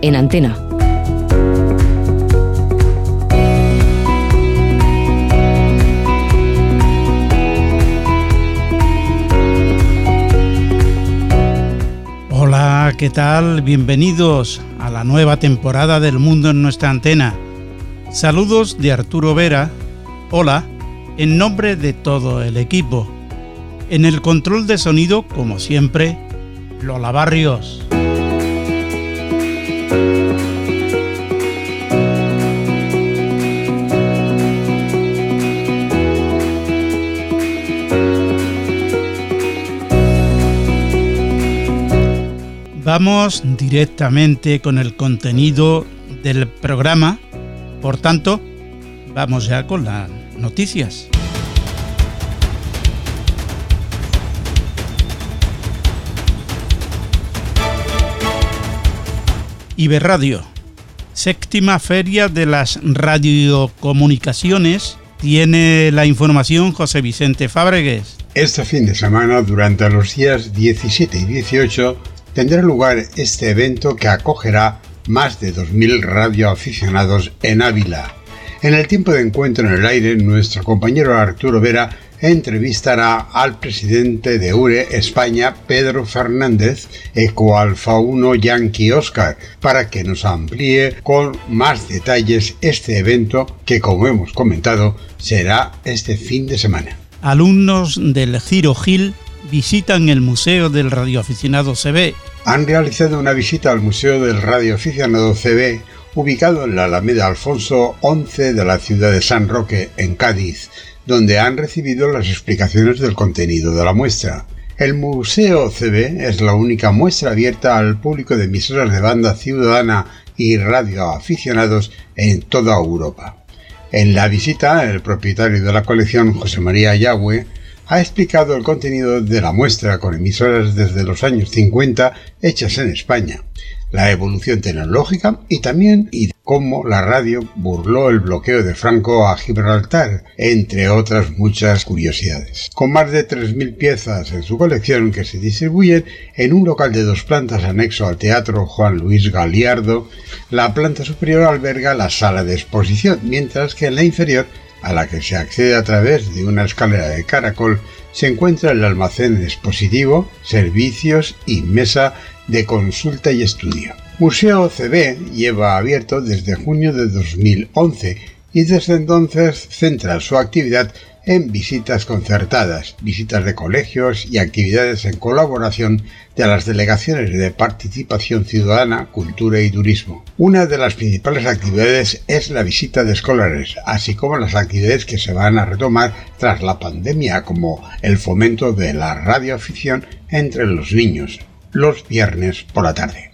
En antena. Hola, ¿qué tal? Bienvenidos a la nueva temporada del Mundo en nuestra antena. Saludos de Arturo Vera. Hola, en nombre de todo el equipo. En el control de sonido, como siempre, Lola Barrios. Vamos directamente con el contenido del programa. Por tanto, vamos ya con las noticias. Iberradio, séptima feria de las radiocomunicaciones, tiene la información José Vicente Fábregues. Este fin de semana, durante los días 17 y 18, tendrá lugar este evento que acogerá más de 2.000 radioaficionados en Ávila. En el tiempo de encuentro en el aire, nuestro compañero Arturo Vera entrevistará al presidente de URE España, Pedro Fernández, Eco Alfa 1 Yankee Oscar, para que nos amplíe con más detalles este evento que, como hemos comentado, será este fin de semana. Alumnos del Giro Gil visitan el Museo del Radioaficionado CB. Han realizado una visita al Museo del Radioaficionado CB, ubicado en la Alameda Alfonso 11 de la ciudad de San Roque, en Cádiz, donde han recibido las explicaciones del contenido de la muestra. El Museo CB es la única muestra abierta al público de emisoras de banda ciudadana y radioaficionados en toda Europa. En la visita, el propietario de la colección, José María Yagüe, ha explicado el contenido de la muestra con emisoras desde los años 50 hechas en España, la evolución tecnológica y también cómo la radio burló el bloqueo de Franco a Gibraltar, entre otras muchas curiosidades. Con más de 3.000 piezas en su colección que se distribuyen en un local de dos plantas anexo al Teatro Juan Luis Galiardo, la planta superior alberga la sala de exposición, mientras que en la inferior a la que se accede a través de una escalera de caracol, se encuentra el almacén expositivo, servicios y mesa de consulta y estudio. Museo CB lleva abierto desde junio de 2011 y desde entonces centra su actividad en visitas concertadas, visitas de colegios y actividades en colaboración de las delegaciones de participación ciudadana, cultura y turismo. Una de las principales actividades es la visita de escolares, así como las actividades que se van a retomar tras la pandemia, como el fomento de la radioafición entre los niños, los viernes por la tarde.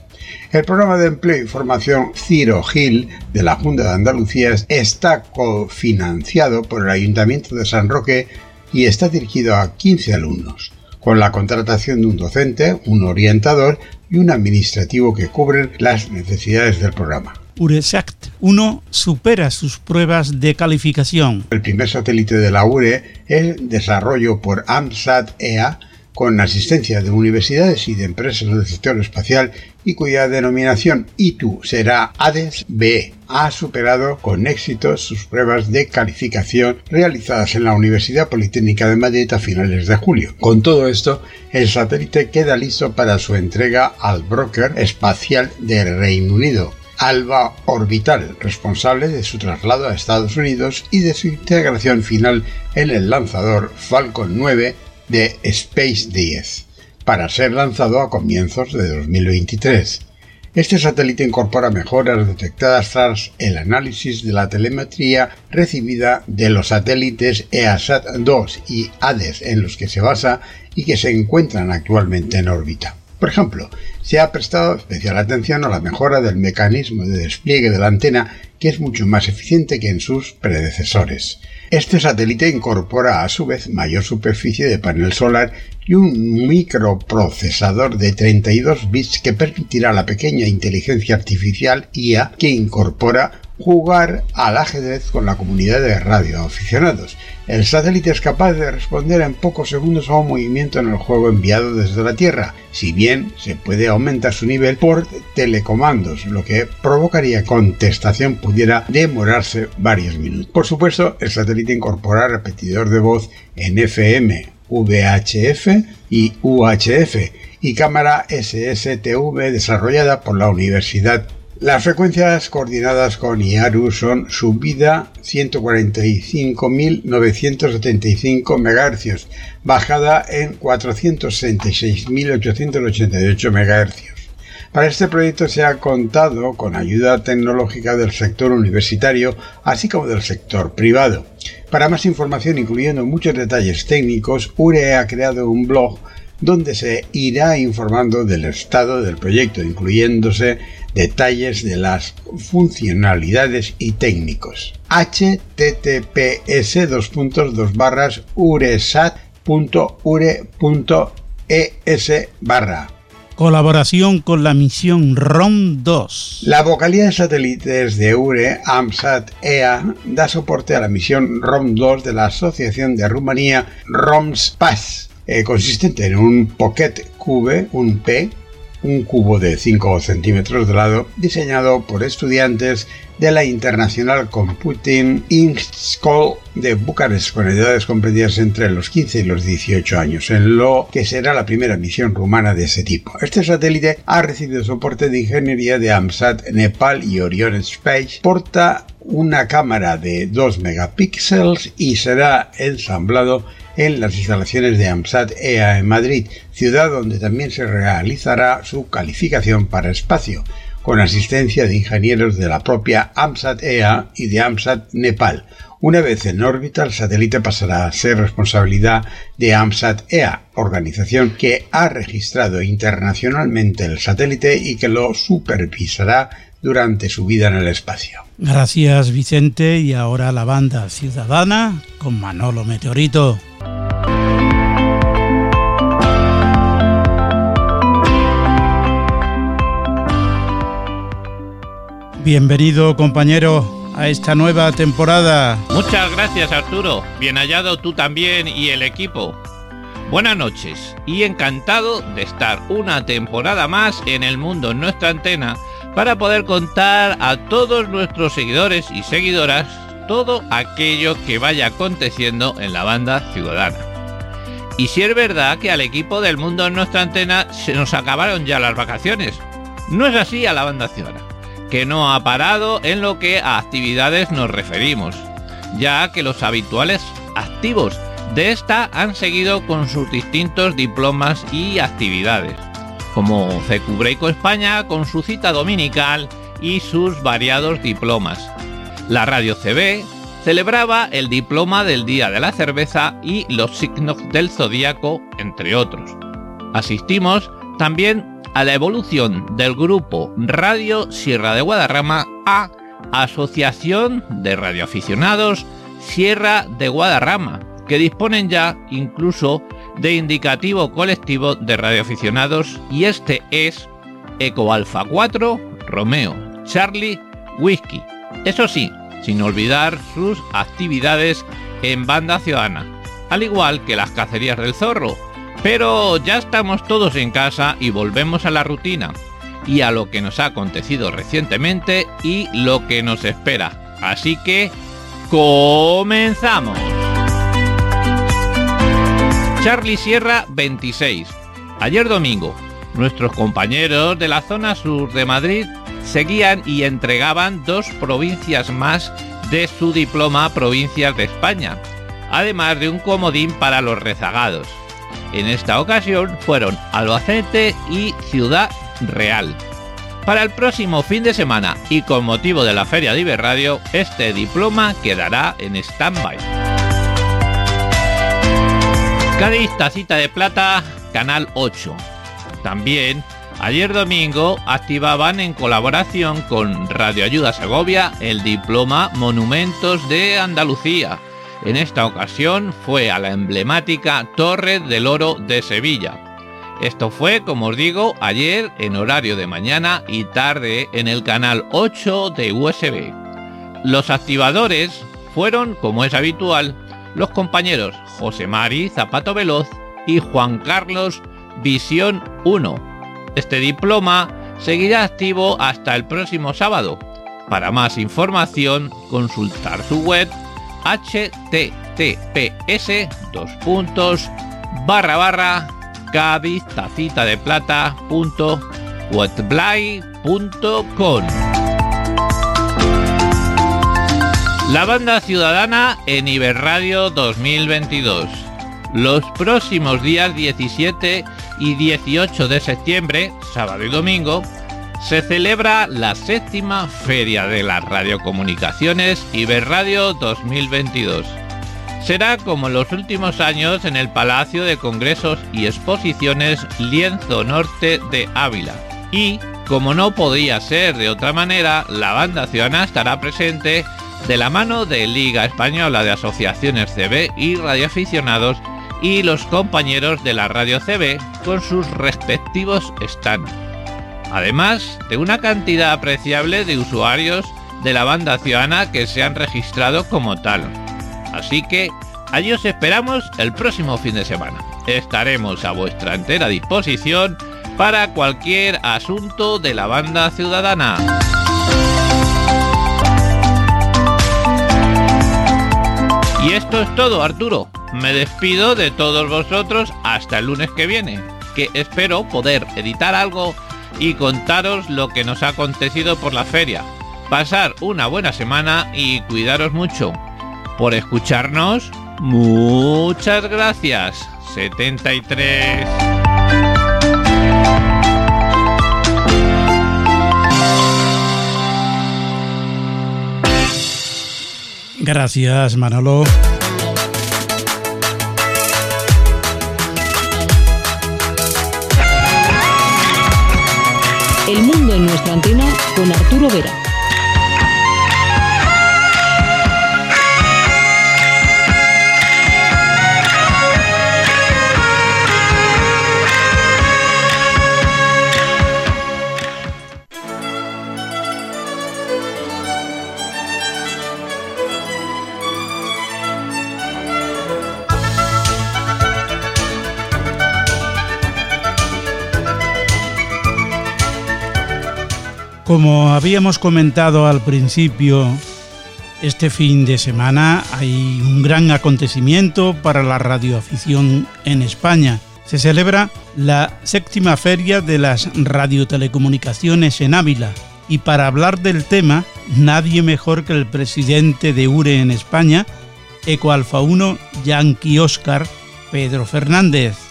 El programa de empleo y formación Ciro Gil de la Junta de Andalucía está cofinanciado por el Ayuntamiento de San Roque y está dirigido a 15 alumnos, con la contratación de un docente, un orientador y un administrativo que cubren las necesidades del programa. URESACT 1 supera sus pruebas de calificación. El primer satélite de la URE es desarrollo por AMSAT EA con asistencia de universidades y de empresas del sector espacial y cuya denominación ITU será ADES B. Ha superado con éxito sus pruebas de calificación realizadas en la Universidad Politécnica de Madrid a finales de julio. Con todo esto, el satélite queda listo para su entrega al broker espacial del Reino Unido Alba Orbital, responsable de su traslado a Estados Unidos y de su integración final en el lanzador Falcon 9 de Space 10, para ser lanzado a comienzos de 2023. Este satélite incorpora mejoras detectadas tras el análisis de la telemetría recibida de los satélites EASAT-2 y ADES en los que se basa y que se encuentran actualmente en órbita. Por ejemplo, se ha prestado especial atención a la mejora del mecanismo de despliegue de la antena, que es mucho más eficiente que en sus predecesores. Este satélite incorpora a su vez mayor superficie de panel solar y un microprocesador de 32 bits que permitirá a la pequeña inteligencia artificial IA que incorpora jugar al ajedrez con la comunidad de radioaficionados. El satélite es capaz de responder en pocos segundos a un movimiento en el juego enviado desde la Tierra, si bien se puede aumentar su nivel por telecomandos, lo que provocaría contestación pudiera demorarse varios minutos. Por supuesto, el satélite incorpora repetidor de voz en FM, VHF y UHF y cámara SSTV desarrollada por la Universidad las frecuencias coordinadas con IARU son subida 145.975 MHz, bajada en 466.888 MHz. Para este proyecto se ha contado con ayuda tecnológica del sector universitario, así como del sector privado. Para más información, incluyendo muchos detalles técnicos, URE ha creado un blog donde se irá informando del estado del proyecto, incluyéndose detalles de las funcionalidades y técnicos. https uresat.ure.es barra Colaboración con la misión ROM-2. La vocalía de satélites de URE, AMSAT EA, da soporte a la misión ROM-2 de la Asociación de Rumanía ROMSPAS, eh, consistente en un Pocket Cube, un P, un cubo de 5 centímetros de lado diseñado por estudiantes de la International Computing School de Bucarest con edades comprendidas entre los 15 y los 18 años, en lo que será la primera misión rumana de ese tipo. Este satélite ha recibido soporte de ingeniería de AMSAT Nepal y Orion Space, porta una cámara de 2 megapíxeles y será ensamblado en las instalaciones de AMSAT EA en Madrid, ciudad donde también se realizará su calificación para espacio, con asistencia de ingenieros de la propia AMSAT EA y de AMSAT Nepal. Una vez en órbita, el satélite pasará a ser responsabilidad de AMSAT EA, organización que ha registrado internacionalmente el satélite y que lo supervisará durante su vida en el espacio. Gracias Vicente y ahora la banda ciudadana con Manolo Meteorito. Bienvenido compañero a esta nueva temporada. Muchas gracias Arturo, bien hallado tú también y el equipo. Buenas noches y encantado de estar una temporada más en el mundo en nuestra antena para poder contar a todos nuestros seguidores y seguidoras todo aquello que vaya aconteciendo en la banda ciudadana. Y si es verdad que al equipo del mundo en nuestra antena se nos acabaron ya las vacaciones, no es así a la banda ciudadana que no ha parado en lo que a actividades nos referimos, ya que los habituales activos de esta han seguido con sus distintos diplomas y actividades, como Cecubreico España con su cita dominical y sus variados diplomas. La Radio CB celebraba el diploma del Día de la Cerveza y los signos del zodíaco, entre otros. Asistimos también a la evolución del grupo Radio Sierra de Guadarrama a Asociación de Radioaficionados Sierra de Guadarrama, que disponen ya incluso de indicativo colectivo de radioaficionados y este es Eco Alfa 4 Romeo Charlie Whisky. Eso sí, sin olvidar sus actividades en banda ciudadana, al igual que las cacerías del zorro, pero ya estamos todos en casa y volvemos a la rutina y a lo que nos ha acontecido recientemente y lo que nos espera. Así que, comenzamos. Charlie Sierra 26. Ayer domingo, nuestros compañeros de la zona sur de Madrid seguían y entregaban dos provincias más de su diploma Provincias de España, además de un comodín para los rezagados. En esta ocasión fueron Albacete y Ciudad Real. Para el próximo fin de semana y con motivo de la Feria de Iberradio, este diploma quedará en stand-by. Cádiz Tacita de Plata, Canal 8. También, ayer domingo, activaban en colaboración con Radio Ayuda Segovia el diploma Monumentos de Andalucía. En esta ocasión fue a la emblemática Torre del Oro de Sevilla. Esto fue, como os digo, ayer en horario de mañana y tarde en el canal 8 de USB. Los activadores fueron, como es habitual, los compañeros José Mari Zapato Veloz y Juan Carlos Visión 1. Este diploma seguirá activo hasta el próximo sábado. Para más información, consultar su web https dos puntos barra barra tacita de plata punto La banda ciudadana en Iberradio 2022. Los próximos días 17 y 18 de septiembre, sábado y domingo, se celebra la séptima Feria de las Radiocomunicaciones Iberradio 2022 será como en los últimos años en el Palacio de Congresos y Exposiciones Lienzo Norte de Ávila. Y, como no podía ser de otra manera, la banda ciudadana estará presente de la mano de Liga Española de Asociaciones CB y radioaficionados y los compañeros de la radio CB con sus respectivos stands. Además de una cantidad apreciable de usuarios de la banda ciudadana que se han registrado como tal. Así que allí os esperamos el próximo fin de semana. Estaremos a vuestra entera disposición para cualquier asunto de la banda ciudadana. Y esto es todo, Arturo. Me despido de todos vosotros hasta el lunes que viene, que espero poder editar algo y contaros lo que nos ha acontecido por la feria. Pasar una buena semana y cuidaros mucho por escucharnos. Muchas gracias. 73. Gracias, Manolo. El mundo en nuestra antena con Arturo Vera. Como habíamos comentado al principio, este fin de semana hay un gran acontecimiento para la radioafición en España. Se celebra la séptima feria de las radiotelecomunicaciones en Ávila. Y para hablar del tema, nadie mejor que el presidente de URE en España, Eco Alfa 1 Yankee Oscar, Pedro Fernández.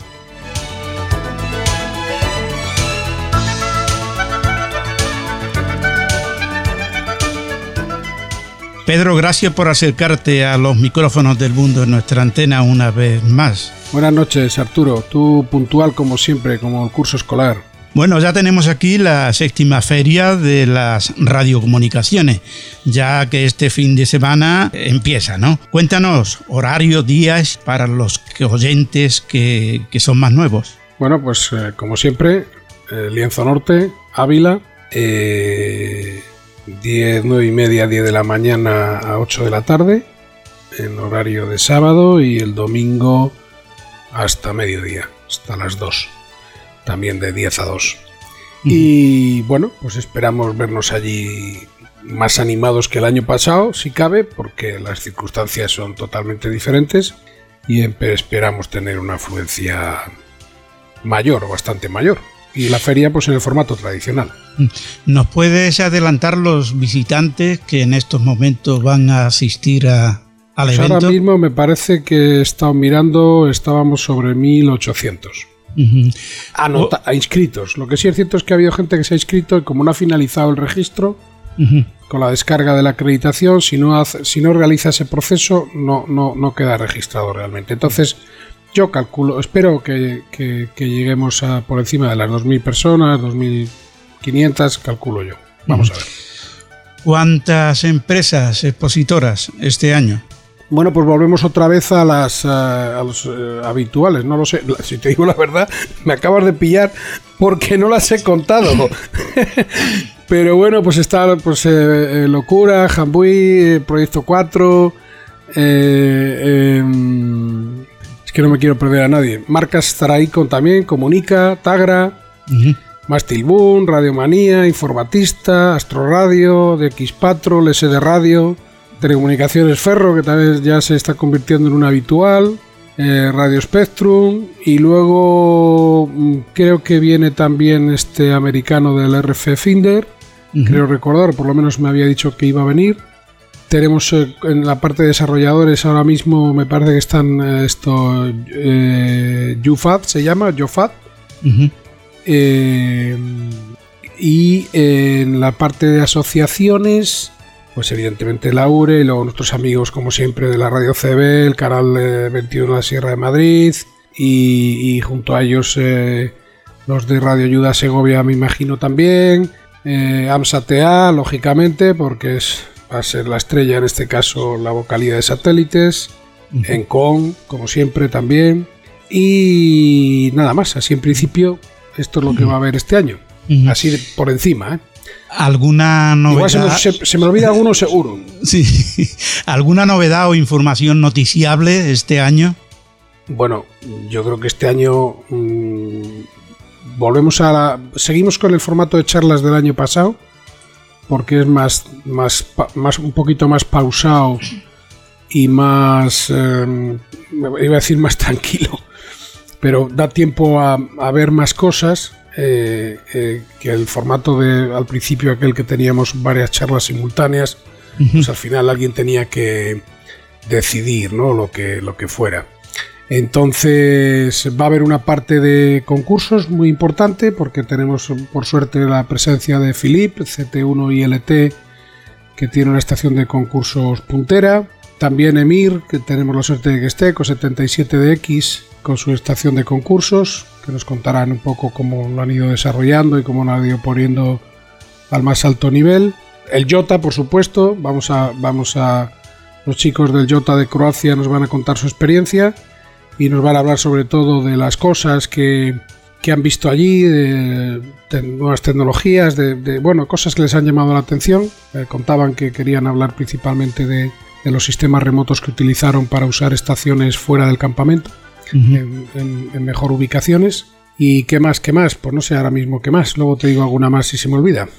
Pedro, gracias por acercarte a los micrófonos del mundo en nuestra antena una vez más. Buenas noches, Arturo. Tú puntual como siempre, como el curso escolar. Bueno, ya tenemos aquí la séptima feria de las radiocomunicaciones, ya que este fin de semana empieza, ¿no? Cuéntanos horario, días para los oyentes que, son más nuevos. Bueno, pues eh, como siempre, eh, Lienzo Norte, Ávila, eh, 10, 9 y media, 10 de la mañana a 8 de la tarde, en horario de sábado, y el domingo hasta mediodía, hasta las 2, también de 10 a 2. Y bueno, pues esperamos vernos allí más animados que el año pasado, si cabe, porque las circunstancias son totalmente diferentes y esperamos tener una afluencia mayor, bastante mayor. Y la feria, pues en el formato tradicional. ¿Nos puedes adelantar los visitantes que en estos momentos van a asistir a, al pues evento? Ahora mismo me parece que he estado mirando, estábamos sobre 1800. Ujú. Anota- a inscritos. Lo que sí es cierto es que ha habido gente que se ha inscrito y como no ha finalizado el registro, con la descarga de la acreditación, si no, hace- si no realiza ese proceso, no, no, no queda registrado realmente. Entonces, yo calculo, espero que, que- que lleguemos a por encima de las 2.000 personas, 2.500, calculo yo. Vamos a ver. ¿Cuántas empresas expositoras este año? Bueno, pues volvemos otra vez a las eh, a los eh, habituales, no lo sé. Si te digo la verdad, me acabas de pillar porque no las he contado. Pero bueno, pues está pues eh, Locura, Jambuí, Proyecto 4. eh, em, que no me quiero perder a nadie. Marcas estará ahí con también, Comunica, Tagra, Ujú. Mastil Boom, Radiomanía, Informatista, Astro Radio, DX Patrol, SD Radio, Telecomunicaciones Ferro, que también ya se está convirtiendo en un habitual, eh, Radio Spectrum, y luego mm, creo que viene también este americano del RF Finder, creo recordar, por lo menos me había dicho que iba a venir. Tenemos eh, en la parte de desarrolladores ahora mismo, me parece que están eh, esto, eh, UFAT se llama, Ujú. eh, y en la parte de asociaciones, pues evidentemente la URE y luego nuestros amigos, como siempre, de la Radio CB, el canal eh, 21 de la Sierra de Madrid y, y junto a ellos eh, los de Radio Ayuda Segovia, me imagino también. Eh, AMSATA, lógicamente, porque es, va a ser la estrella en este caso la vocalía de satélites. Encon, como siempre, también. Y nada más, así en principio, esto es lo que va a haber este año. Así de- por encima, ¿eh? ¿Alguna Igual se me, novedad? se- se me olvida alguno seguro. Sí. ¿Alguna novedad o información noticiable este año? Bueno, yo creo que este año mm, volvemos a la, seguimos con el formato de charlas del año pasado porque es más más más un poquito más pausado y más eh, iba a decir más tranquilo pero da tiempo a, a ver más cosas eh, eh, que el formato de al principio aquel que teníamos varias charlas simultáneas pues al final alguien tenía que decidir ¿no? lo que lo que fuera entonces va a haber una parte de concursos muy importante porque tenemos por suerte la presencia de Philip, CT1 y LT, que tiene una estación de concursos puntera. También Emir, que tenemos la suerte de que esté, con 77DX, con su estación de concursos, que nos contarán un poco cómo lo han ido desarrollando y cómo lo han ido poniendo al más alto nivel. El Jota, por supuesto, vamos a, los chicos del Jota de Croacia nos van a contar su experiencia y nos van a hablar sobre todo de las cosas que, que han visto allí, de, de nuevas tecnologías, de, de, bueno, cosas que les han llamado la atención. Eh, contaban que querían hablar principalmente de, de, los sistemas remotos que utilizaron para usar estaciones fuera del campamento, uh -huh. en, en, en mejor ubicaciones. ¿Y qué más? ¿Qué más? Pues no sé ahora mismo qué más. Luego te digo alguna más si se me olvida.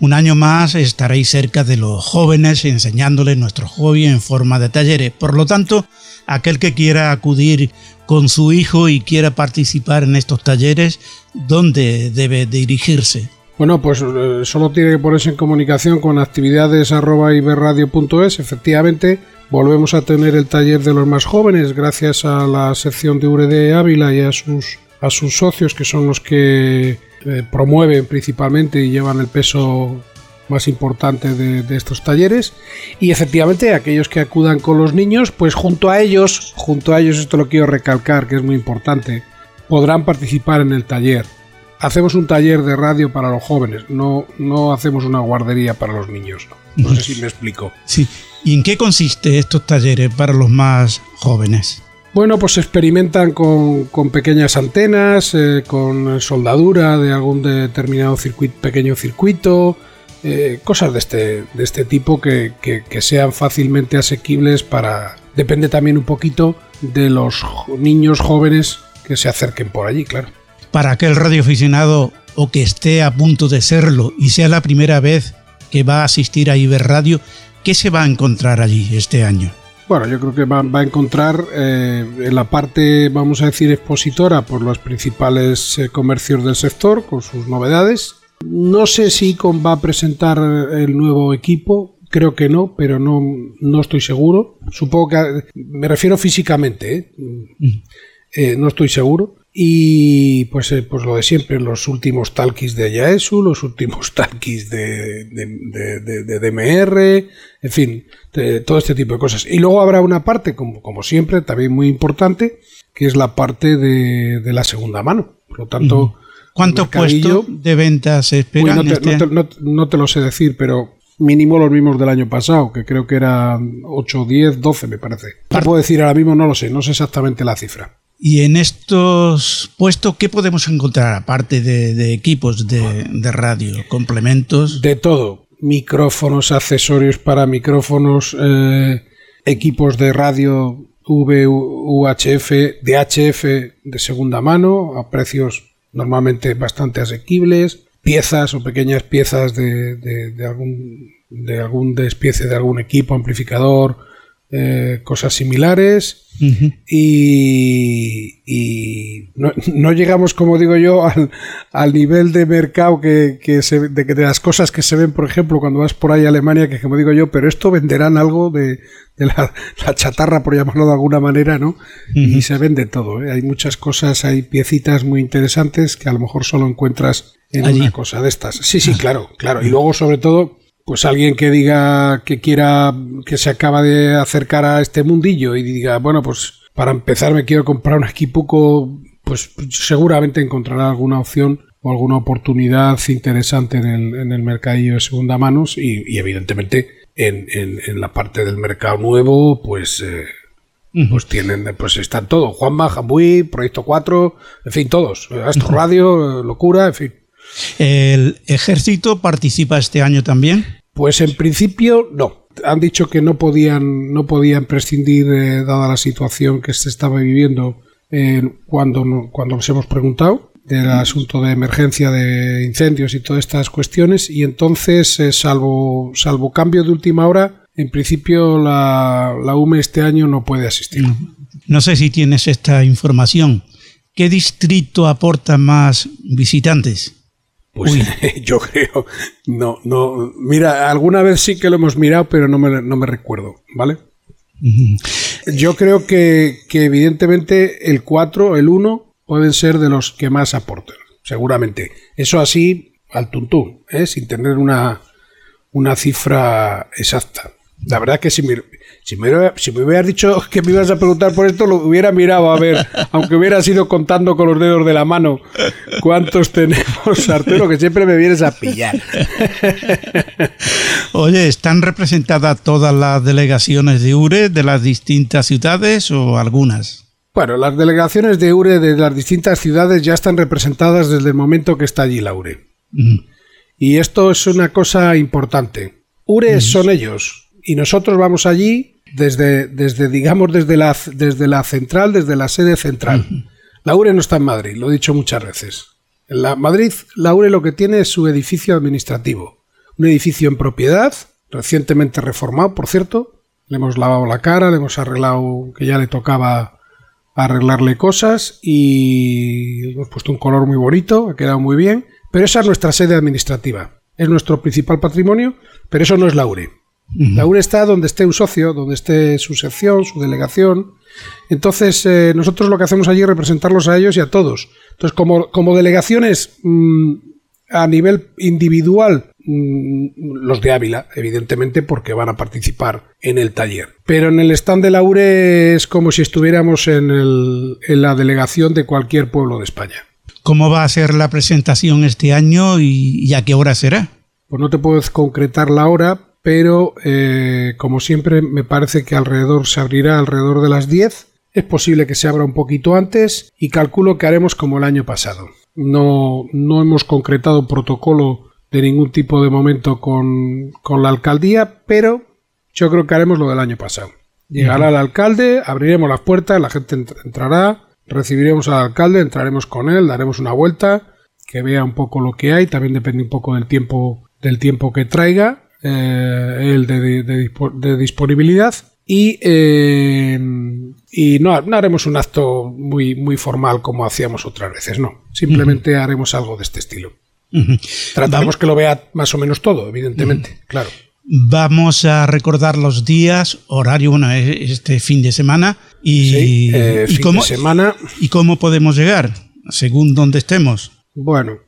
Un año más estaréis cerca de los jóvenes enseñándoles nuestro hobby en forma de talleres. Por lo tanto, aquel que quiera acudir con su hijo y quiera participar en estos talleres, ¿dónde debe dirigirse? Bueno, pues eh, solo tiene que ponerse en comunicación con actividades.iberradio.es. Efectivamente, volvemos a tener el taller de los más jóvenes gracias a la sección de URD Ávila y a sus, a sus socios que son los que eh, promueven principalmente y llevan el peso más importante de, de, estos talleres. Y efectivamente aquellos que acudan con los niños pues junto a ellos junto a ellos esto lo quiero recalcar que es muy importante podrán participar en el taller. Hacemos un taller de radio para los jóvenes no no hacemos una guardería para los niños. No, sé si me explico. Sí. Y en qué consiste estos talleres para los más jóvenes bueno, pues experimentan con, con pequeñas antenas, eh, con soldadura de algún determinado pequeño circuito, eh, cosas de este, de este tipo que, que, que, sean fácilmente asequibles para... Depende también un poquito de los niños jóvenes que se acerquen por allí, claro. Para aquel radioaficionado o que esté a punto de serlo y sea la primera vez que va a asistir a Iberradio, ¿qué se va a encontrar allí este año? Bueno, yo creo que va, a encontrar eh, en la parte, vamos a decir, expositora por los principales eh, comercios del sector, con sus novedades. No sé si Icon va a presentar el nuevo equipo, creo que no, pero no, no estoy seguro. Supongo que me refiero físicamente, ¿eh? no estoy seguro. Y pues, eh, pues lo de siempre, los últimos talkies de Yaesu, los últimos talkies de, de, DMR, en fin, todo este tipo de cosas. Y luego habrá una parte, como, como siempre, también muy importante, que es la parte de, la segunda mano. Por lo tanto, ¿cuánto puesto de ventas se espera? Este no, te, lo sé decir, pero mínimo los mismos del año pasado, que creo que eran 8, 10, 12 me parece. No puedo decir ahora mismo, no lo sé, no sé exactamente la cifra. Y en estos puestos, ¿qué podemos encontrar aparte de, equipos de, radio, complementos? De todo, micrófonos, accesorios para micrófonos, eh, equipos de radio VUHF, DHF de segunda mano, a precios normalmente bastante asequibles, piezas o pequeñas piezas de, de algún de algún despiece de algún equipo, amplificador, eh, cosas similares y, no, llegamos, como digo yo, al, nivel de mercado que, se, de, las cosas que se ven, por ejemplo, cuando vas por ahí a Alemania, que como digo yo, pero esto venderán algo de, la, chatarra, por llamarlo de alguna manera, ¿no? Y se vende todo, ¿eh? hay muchas cosas, hay piecitas muy interesantes que a lo mejor solo encuentras en una cosa de estas. Sí, sí, claro, claro. Y luego, sobre todo, pues alguien que diga que quiera, que se acaba de acercar a este mundillo y diga, bueno, pues para empezar me quiero comprar un equipuco, pues seguramente encontrará alguna opción o alguna oportunidad interesante en el, en el mercadillo de segunda manos y, evidentemente en, en, la parte del mercado nuevo, pues... Eh, pues tienen, pues están todos, Juanma, Jambuí, Proyecto 4, en fin, todos, Astro Radio, Locura, en fin. ¿El ejército participa este año también? Pues en principio no. Han dicho que no podían, no podían prescindir, eh, dada la situación que se estaba viviendo eh, cuando, cuando nos hemos preguntado del asunto de emergencia de incendios y todas estas cuestiones. Y entonces, eh, salvo, salvo cambio de última hora, en principio la, la UME este año no puede asistir. No sé si tienes esta información. ¿Qué distrito aporta más visitantes? Pues yo creo, no, no, mira, alguna vez sí que lo hemos mirado, pero no me, no me recuerdo, ¿vale? Yo creo que, que, evidentemente el 4, el 1, pueden ser de los que más aporten, seguramente. Eso así al tuntún, ¿eh? sin tener una, una cifra exacta. La verdad que si me, si me, si me hubieras dicho que me ibas a preguntar por esto, lo hubiera mirado a ver, aunque hubiera sido contando con los dedos de la mano cuántos tenemos, Arturo, que siempre me vienes a pillar. Oye, ¿están representadas todas las delegaciones de URE de las distintas ciudades o algunas? Bueno, las delegaciones de URE de las distintas ciudades ya están representadas desde el momento que está allí la URE. Y esto es una cosa importante. URE son ellos, y nosotros vamos allí desde, desde digamos, desde la, desde la central, desde la sede central. La URE no está en Madrid, lo he dicho muchas veces. En la Madrid, la URE lo que tiene es su edificio administrativo. Un edificio en propiedad, recientemente reformado, por cierto. Le hemos lavado la cara, le hemos arreglado, que ya le tocaba arreglarle cosas y hemos puesto un color muy bonito, ha quedado muy bien. Pero esa es nuestra sede administrativa. Es nuestro principal patrimonio, pero eso no es la URE. La URE está donde esté un socio, donde esté su sección, su delegación. Entonces, eh, nosotros lo que hacemos allí es representarlos a ellos y a todos. Entonces, como, como delegaciones mm, a nivel individual, mm, los de Ávila, evidentemente, porque van a participar en el taller. Pero en el stand de la URE es como si estuviéramos en, el, en la delegación de cualquier pueblo de España. ¿Cómo va a ser la presentación este año y, y a qué hora será? Pues no te puedo concretar la hora, pero eh, como siempre me parece que alrededor se abrirá alrededor de las 10. Es posible que se abra un poquito antes y calculo que haremos como el año pasado. No, no hemos concretado protocolo de ningún tipo de momento con, con la alcaldía, pero yo creo que haremos lo del año pasado. Llegará el alcalde, abriremos las puertas, la gente entrará, recibiremos al alcalde, entraremos con él, daremos una vuelta, que vea un poco lo que hay, también depende un poco del tiempo, del tiempo que traiga eh, el de, disponibilidad Y, eh, y no, no, haremos un acto muy, muy formal como hacíamos otras veces, no. Simplemente haremos algo de este estilo. Trataremos que lo vea más o menos todo, evidentemente, claro. Vamos a recordar los días, horario, bueno, e-, este fin de semana y, eh, y cómo, y cómo podemos llegar, según donde estemos. Bueno,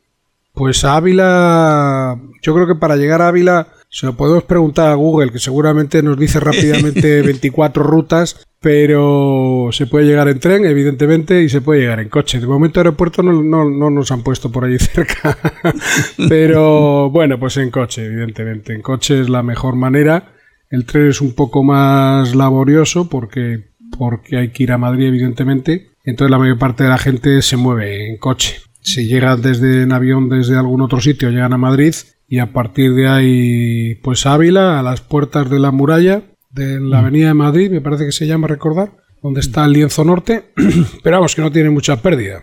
pues a Ávila, yo creo que para llegar a Ávila se lo podemos preguntar a Google, que seguramente nos dice rápidamente 24 rutas, pero se puede llegar en tren, evidentemente, y se puede llegar en coche. De momento aeropuerto no, no, no nos han puesto por ahí cerca, pero bueno, pues en coche, evidentemente. En coche es la mejor manera. El tren es un poco más laborioso porque, porque hay que ir a Madrid, evidentemente. Entonces la mayor parte de la gente se mueve en coche. Si llegan desde en avión desde algún otro sitio, llegan a Madrid y a partir de ahí, pues Ávila, a las puertas de la muralla de la Avenida de Madrid, me parece que se llama recordar, donde está el lienzo norte, pero vamos, que no tiene mucha pérdida.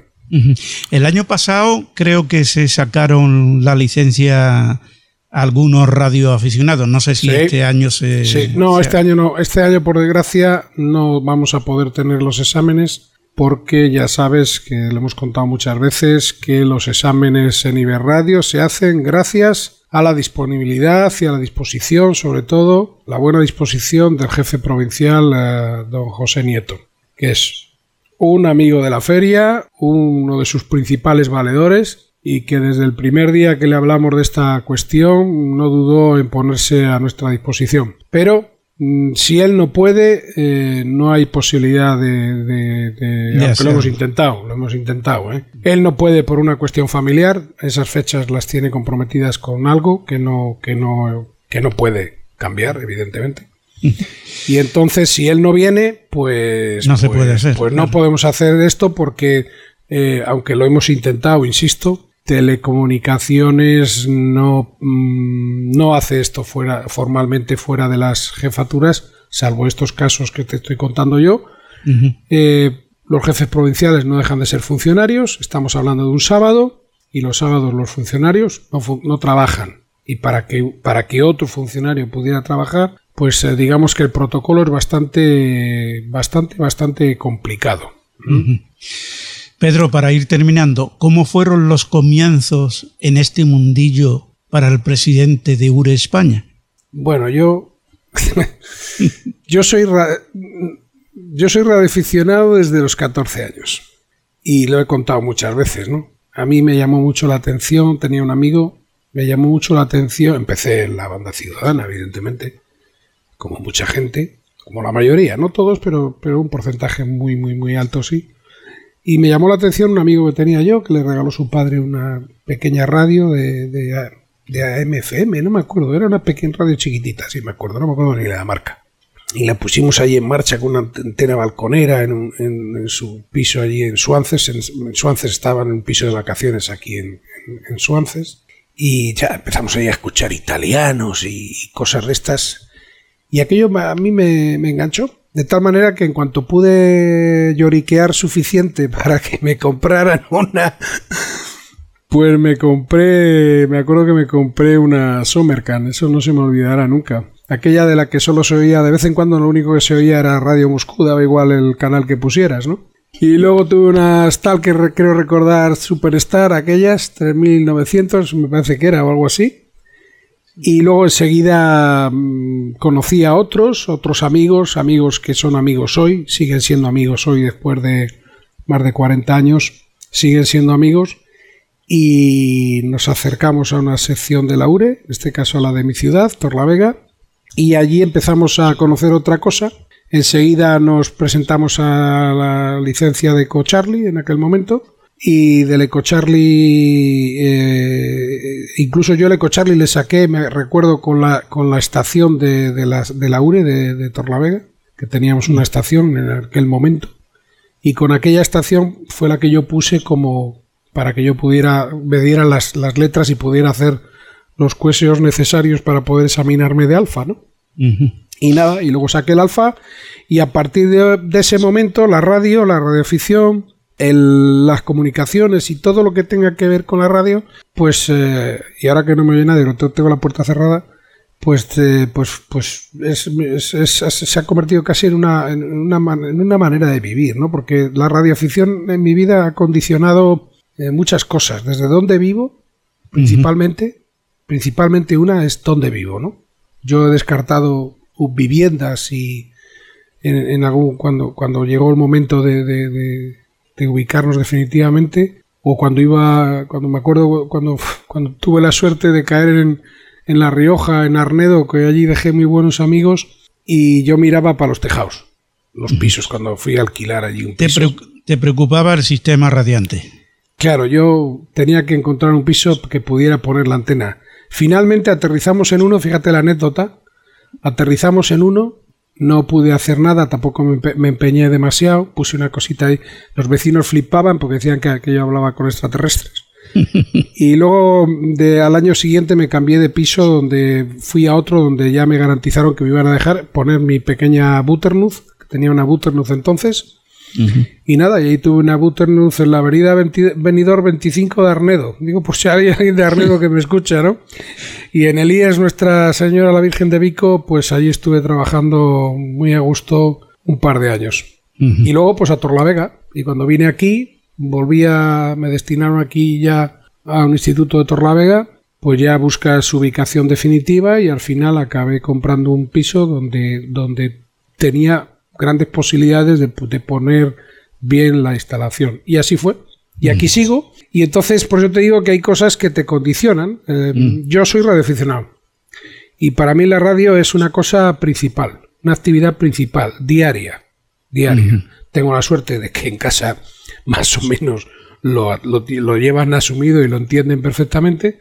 El año pasado creo que se sacaron la licencia algunos radioaficionados. No sé si Sí. este año se. Sí, no, se- este año no. Este año, por desgracia, no vamos a poder tener los exámenes porque ya sabes que lo hemos contado muchas veces que los exámenes en Iberradio se hacen gracias a la disponibilidad y a la disposición, sobre todo la buena disposición del jefe provincial, eh, don José Nieto, que es un amigo de la feria, uno de sus principales valedores y que desde el primer día que le hablamos de esta cuestión no dudó en ponerse a nuestra disposición. Pero si él no puede, eh, no hay posibilidad de... de- de- aunque hacerlo. lo hemos intentado, lo hemos intentado. ¿eh? Él no puede por una cuestión familiar, esas fechas las tiene comprometidas con algo que no, que no, que no puede cambiar, evidentemente. Y entonces, si él no viene, pues. No se pues- puede hacer, Pues no podemos hacer esto porque, eh, aunque lo hemos intentado, insisto, telecomunicaciones no, mm, no hace esto fuera, formalmente fuera de las jefaturas, salvo estos casos que te estoy contando yo. Eh, los jefes provinciales no dejan de ser funcionarios, estamos hablando de un sábado, y los sábados los funcionarios no, no trabajan. Y para que, para que otro funcionario pudiera trabajar, pues eh, digamos que el protocolo es bastante, bastante, bastante complicado. Pedro, para ir terminando, ¿cómo fueron los comienzos en este mundillo para el presidente de URE España? Bueno, yo. yo soy. Yo soy desde los 14 años. Y lo he contado muchas veces, ¿no? A mí me llamó mucho la atención, tenía un amigo, me llamó mucho la atención. Empecé en la banda ciudadana, evidentemente, como mucha gente, como la mayoría, no todos, pero, pero un porcentaje muy, muy, muy alto sí. Y me llamó la atención un amigo que tenía yo, que le regaló su padre una pequeña radio de, de, de AMFM, no me acuerdo, era una pequeña radio chiquitita, sí me acuerdo, no me acuerdo ni la marca. Y la pusimos allí en marcha con una antena balconera en, en- su piso allí en Suances. En, en Suances estaba en un piso de vacaciones aquí en, en- Suances. Y ya empezamos ahí a escuchar italianos y, y cosas de estas. Y aquello a mí me, me enganchó. De tal manera que en cuanto pude lloriquear suficiente para que me compraran una, pues me compré, me acuerdo que me compré una Sommercan, eso no se me olvidará nunca. Aquella de la que solo se oía, de vez en cuando lo único que se oía era Radio Moscú, daba igual el canal que pusieras, ¿no? Y luego tuve unas tal que re- creo recordar Superstar, aquellas, 3900 me parece que era o algo así. Y luego enseguida mm, conocí a otros, otros amigos, amigos que son amigos hoy, siguen siendo amigos hoy después de más de 40 años, siguen siendo amigos y nos acercamos a una sección de la URE, en este caso a la de mi ciudad, Torlavega, y allí empezamos a conocer otra cosa. Enseguida nos presentamos a la licencia de EcoCharlie en aquel momento y del EcoCharlie, eh, incluso yo el EcoCharlie le saqué, me recuerdo, con la, con la estación de, de, la, de la URE de, de Torlavega, que teníamos una estación en aquel momento. Y con aquella estación fue la que yo puse como para que yo pudiera, me dieran las, las letras y pudiera hacer los cueseos necesarios para poder examinarme de alfa, ¿no? Y nada, y luego saqué el alfa y a partir de, de ese momento la radio, la radioficción, el- las comunicaciones y todo lo que tenga que ver con la radio, pues, eh, y ahora que no me oye nadie, no tengo la puerta cerrada, pues, pues, pues se ha convertido casi en una, en, una, en una manera de vivir, ¿no? Porque la radioafición en mi vida ha condicionado eh, muchas cosas. Desde dónde vivo, principalmente, principalmente una es dónde vivo, ¿no? Yo he descartado viviendas y en, algún cuando cuando llegó el momento de, de, ubicarnos definitivamente o cuando iba cuando me acuerdo cuando cuando tuve la suerte de caer en, en La Rioja, en Arnedo, que allí dejé muy buenos amigos y yo miraba para los tejados, los pisos, cuando fui a alquilar allí un piso. ¿Te, preocupaba el sistema radiante? Claro, yo tenía que encontrar un piso que pudiera poner la antena. Finalmente aterrizamos en uno, fíjate la anécdota, aterrizamos en uno, no pude hacer nada, tampoco me, empeñé demasiado, puse una cosita ahí, los vecinos flipaban porque decían que, que yo hablaba con extraterrestres. y luego de, al año siguiente me cambié de piso donde fui a otro donde ya me garantizaron que me iban a dejar poner mi pequeña Butternut, que tenía una Butternut entonces. Y nada, y ahí tuve una Butternut en la avenida Venidor 25 de Arnedo. Digo, por si hay alguien de Arnedo que me escucha, ¿no? Y en el IES Nuestra Señora la Virgen de Vico, pues allí estuve trabajando muy a gusto un par de años. Y luego, pues a Torlavega. Y cuando vine aquí, volví a, me destinaron aquí ya a un instituto de Torlavega, pues ya busca su ubicación definitiva y al final acabé comprando un piso donde, donde tenía grandes posibilidades de, poner bien la instalación. Y así fue. Y aquí mm. sigo. Y entonces, por eso te digo que hay cosas que te condicionan. Eh, mm. Yo soy radioaficionado. Y para mí la radio es una cosa principal, una actividad principal, diaria. Diaria. Tengo la suerte de que en casa más o menos lo, lo, llevan asumido y lo entienden perfectamente.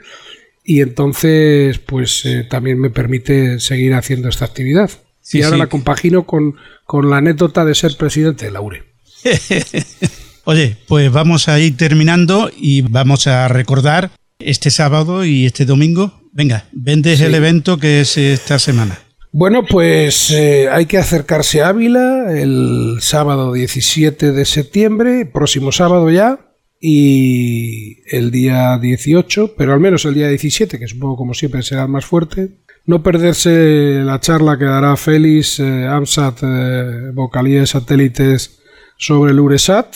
Y entonces, pues eh, también me permite seguir haciendo esta actividad. Y ahora la compagino con, con la anécdota de ser presidente de Laure. Oye, pues vamos a ir terminando y vamos a recordar este sábado y este domingo. Venga, vendes el evento que es esta semana. Bueno, pues eh, hay que acercarse a Ávila el sábado 17 de septiembre, próximo sábado ya, y el día 18, pero al menos el día 17, que supongo como siempre será el más fuerte. No perderse la charla que dará Félix eh, AMSAT, eh, vocalía de satélites sobre el URESAT.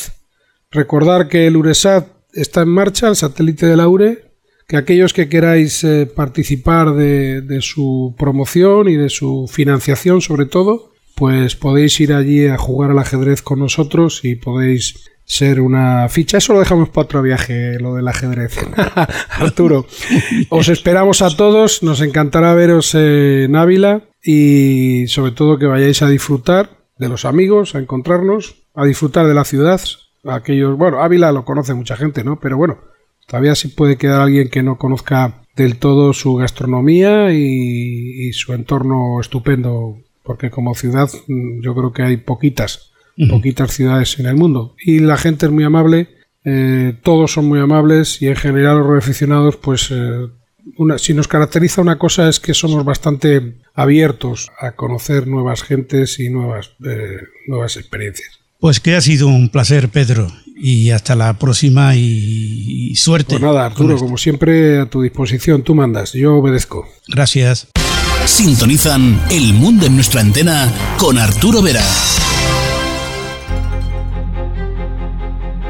Recordar que el URESAT está en marcha, el satélite de la URE, que aquellos que queráis eh, participar de, su promoción y de su financiación sobre todo, pues podéis ir allí a jugar al ajedrez con nosotros y podéis ser una ficha. Eso lo dejamos para otro viaje, lo del ajedrez. Arturo, os esperamos a todos, nos encantará veros en Ávila y sobre todo que vayáis a disfrutar de los amigos, a encontrarnos, a disfrutar de la ciudad. Aquellos, bueno, Ávila lo conoce mucha gente, ¿no? Pero bueno, Todavía sí puede quedar alguien que no conozca del todo su gastronomía y, su entorno estupendo, porque como ciudad mm, yo creo que hay poquitas, poquitas ciudades en el mundo. Y la gente es muy amable, eh, todos son muy amables y en general los aficionados pues eh, una, si nos caracteriza una cosa es que somos bastante abiertos a conocer nuevas gentes y nuevas, eh, nuevas experiencias. Pues que ha sido un placer, Pedro, y hasta la próxima y, suerte. Pues nada, Arturo, como siempre, a tu disposición, tú mandas, yo obedezco. Gracias. Sintonizan El Mundo en nuestra antena con Arturo Vera.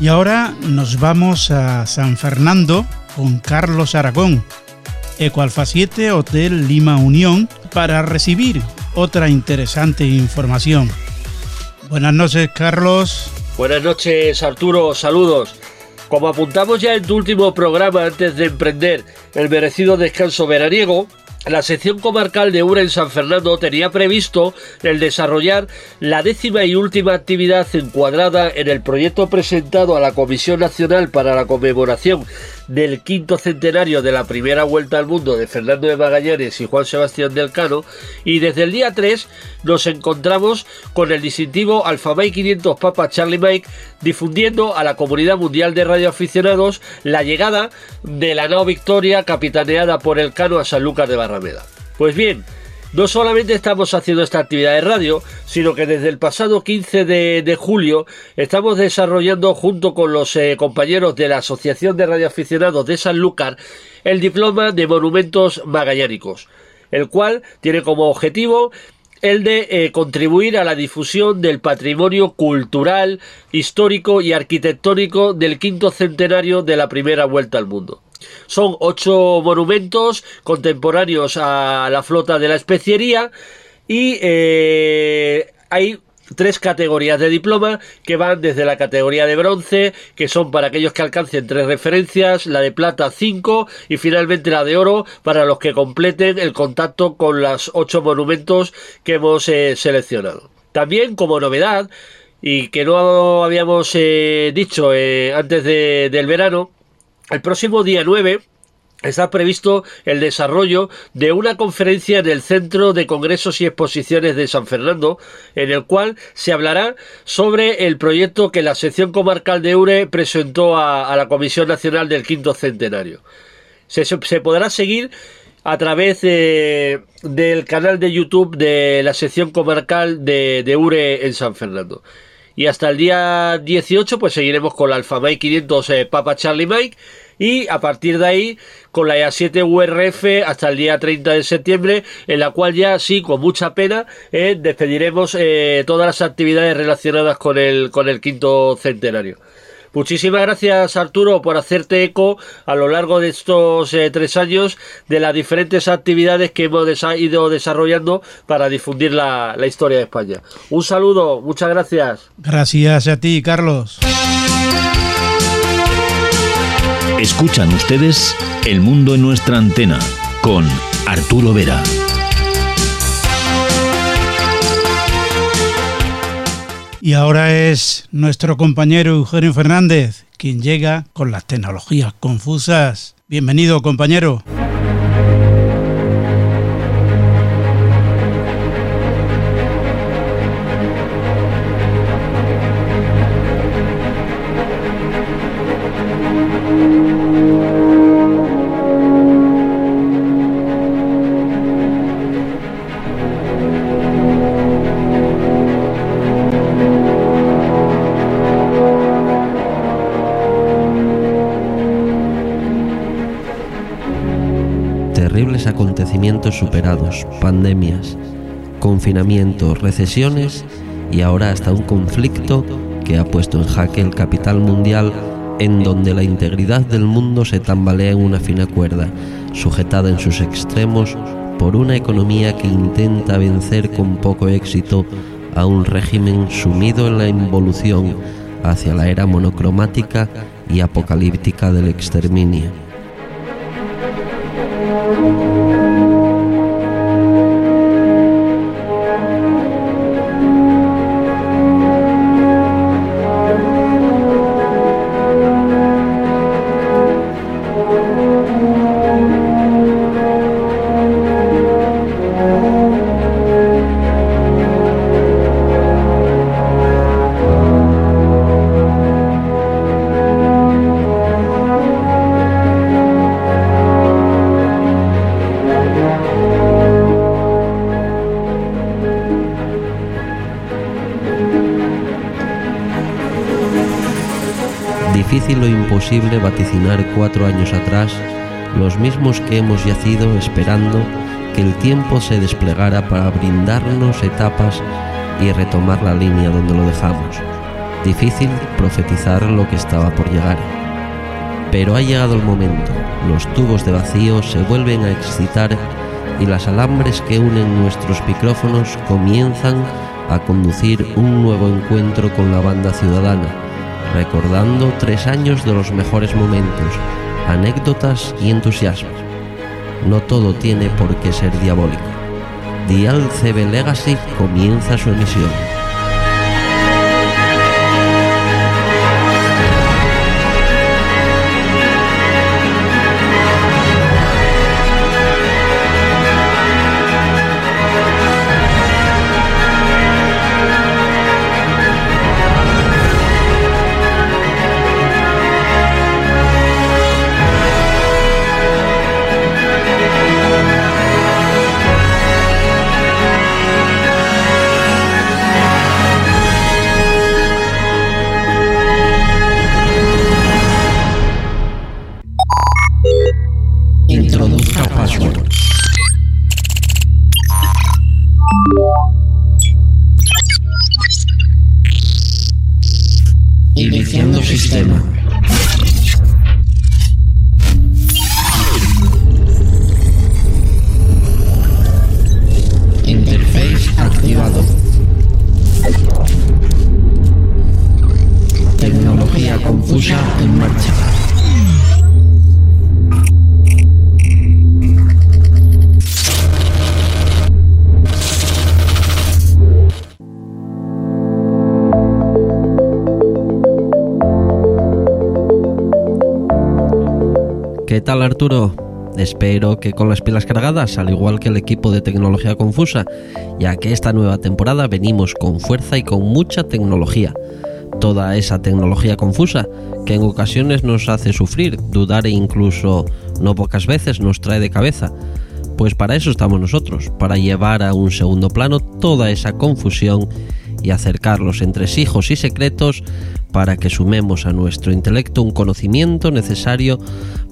Y ahora nos vamos a San Fernando con Carlos Aragón, Ecoalfa 7 Hotel Lima Unión, para recibir otra interesante información. Buenas noches, Carlos. Buenas noches, Arturo. Saludos. Como apuntamos ya en tu último programa antes de emprender el merecido descanso veraniego, la sección comarcal de Ura en San Fernando tenía previsto el desarrollar la décima y última actividad encuadrada en el proyecto presentado a la Comisión Nacional para la conmemoración del quinto centenario de la primera vuelta al mundo de Fernando de Magallanes y Juan Sebastián del Cano y desde el día 3 nos encontramos con el distintivo Alfa Mike 500 Papa Charlie Mike difundiendo a la comunidad mundial de radioaficionados la llegada de la nao Victoria capitaneada por el Cano a San Lucas de Barrameda. Pues bien, no solamente estamos haciendo esta actividad de radio, sino que desde el pasado 15 de, julio estamos desarrollando junto con los eh, compañeros de la Asociación de Radioaficionados de Sanlúcar el diploma de monumentos magallánicos, el cual tiene como objetivo el de eh, contribuir a la difusión del patrimonio cultural, histórico y arquitectónico del quinto centenario de la primera vuelta al mundo. Son ocho monumentos contemporáneos a la flota de la especiería y eh, hay tres categorías de diploma que van desde la categoría de bronce, que son para aquellos que alcancen tres referencias, la de plata cinco y finalmente la de oro para los que completen el contacto con los ocho monumentos que hemos eh, seleccionado. También como novedad, y que no habíamos eh, dicho antes del verano, el próximo día 9 está previsto el desarrollo de una conferencia en el Centro de Congresos y Exposiciones de San Fernando, en el cual se hablará sobre el proyecto que la sección comarcal de URE presentó a, la Comisión Nacional del Quinto Centenario. Se, podrá seguir a través del canal de YouTube de la sección comarcal de, URE en San Fernando. Y hasta el día 18 pues seguiremos con la Alfa Mike 500 eh, Papa Charlie Mike y a partir de ahí con la EA7 URF hasta el día 30 de septiembre en la cual ya sí con mucha pena eh, despediremos eh, todas las actividades relacionadas con el, con el quinto centenario. Muchísimas gracias Arturo por hacerte eco a lo largo de estos eh, tres años de las diferentes actividades que hemos ido desarrollando para difundir la, la historia de España. Un saludo, muchas gracias. Gracias a ti, Carlos. Escuchan ustedes El Mundo en nuestra antena con Arturo Vera. Y ahora es nuestro compañero Eugenio Fernández quien llega con las tecnologías confusas. Bienvenido, compañero. Acontecimientos superados, pandemias, confinamientos, recesiones y ahora hasta un conflicto que ha puesto en jaque el capital mundial en donde la integridad del mundo se tambalea en una fina cuerda, sujetada en sus extremos por una economía que intenta vencer con poco éxito a un régimen sumido en la involución hacia la era monocromática y apocalíptica del exterminio. Vaticinar cuatro años atrás los mismos que hemos yacido esperando que el tiempo se desplegara para brindarnos etapas y retomar la línea donde lo dejamos. Difícil profetizar lo que estaba por llegar. Pero ha llegado el momento, los tubos de vacío se vuelven a excitar y las alambres que unen nuestros micrófonos comienzan a conducir un nuevo encuentro con la banda ciudadana recordando tres años de los mejores momentos, anécdotas y entusiasmo. no todo tiene por qué ser diabólico. Dial CB Legacy comienza su emisión. Arturo? Espero que con las pilas cargadas, al igual que el equipo de tecnología confusa, ya que esta nueva temporada venimos con fuerza y con mucha tecnología. Toda esa tecnología confusa que en ocasiones nos hace sufrir, dudar e incluso no pocas veces nos trae de cabeza. Pues para eso estamos nosotros, para llevar a un segundo plano toda esa confusión y acercar los entresijos y secretos para que sumemos a nuestro intelecto un conocimiento necesario